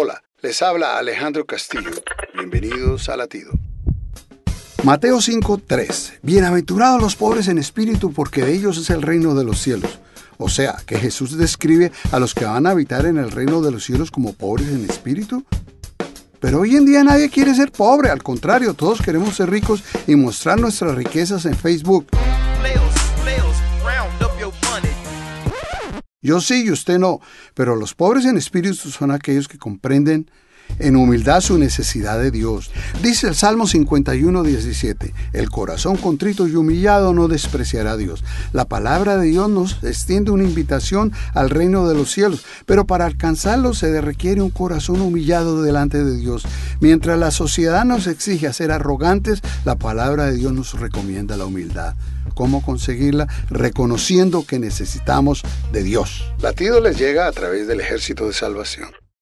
Hola, les habla Alejandro Castillo. Bienvenidos a Latido. Mateo 5:3 Bienaventurados los pobres en espíritu, porque de ellos es el reino de los cielos. O sea, que Jesús describe a los que van a habitar en el reino de los cielos como pobres en espíritu. Pero hoy en día nadie quiere ser pobre, al contrario, todos queremos ser ricos y mostrar nuestras riquezas en Facebook. Yo sí y usted no, pero los pobres en espíritu son aquellos que comprenden en humildad su necesidad de Dios. Dice el Salmo 51, 17, el corazón contrito y humillado no despreciará a Dios. La palabra de Dios nos extiende una invitación al reino de los cielos, pero para alcanzarlo se requiere un corazón humillado delante de Dios. Mientras la sociedad nos exige ser arrogantes, la palabra de Dios nos recomienda la humildad. ¿Cómo conseguirla? Reconociendo que necesitamos de Dios. Latido les llega a través del ejército de salvación.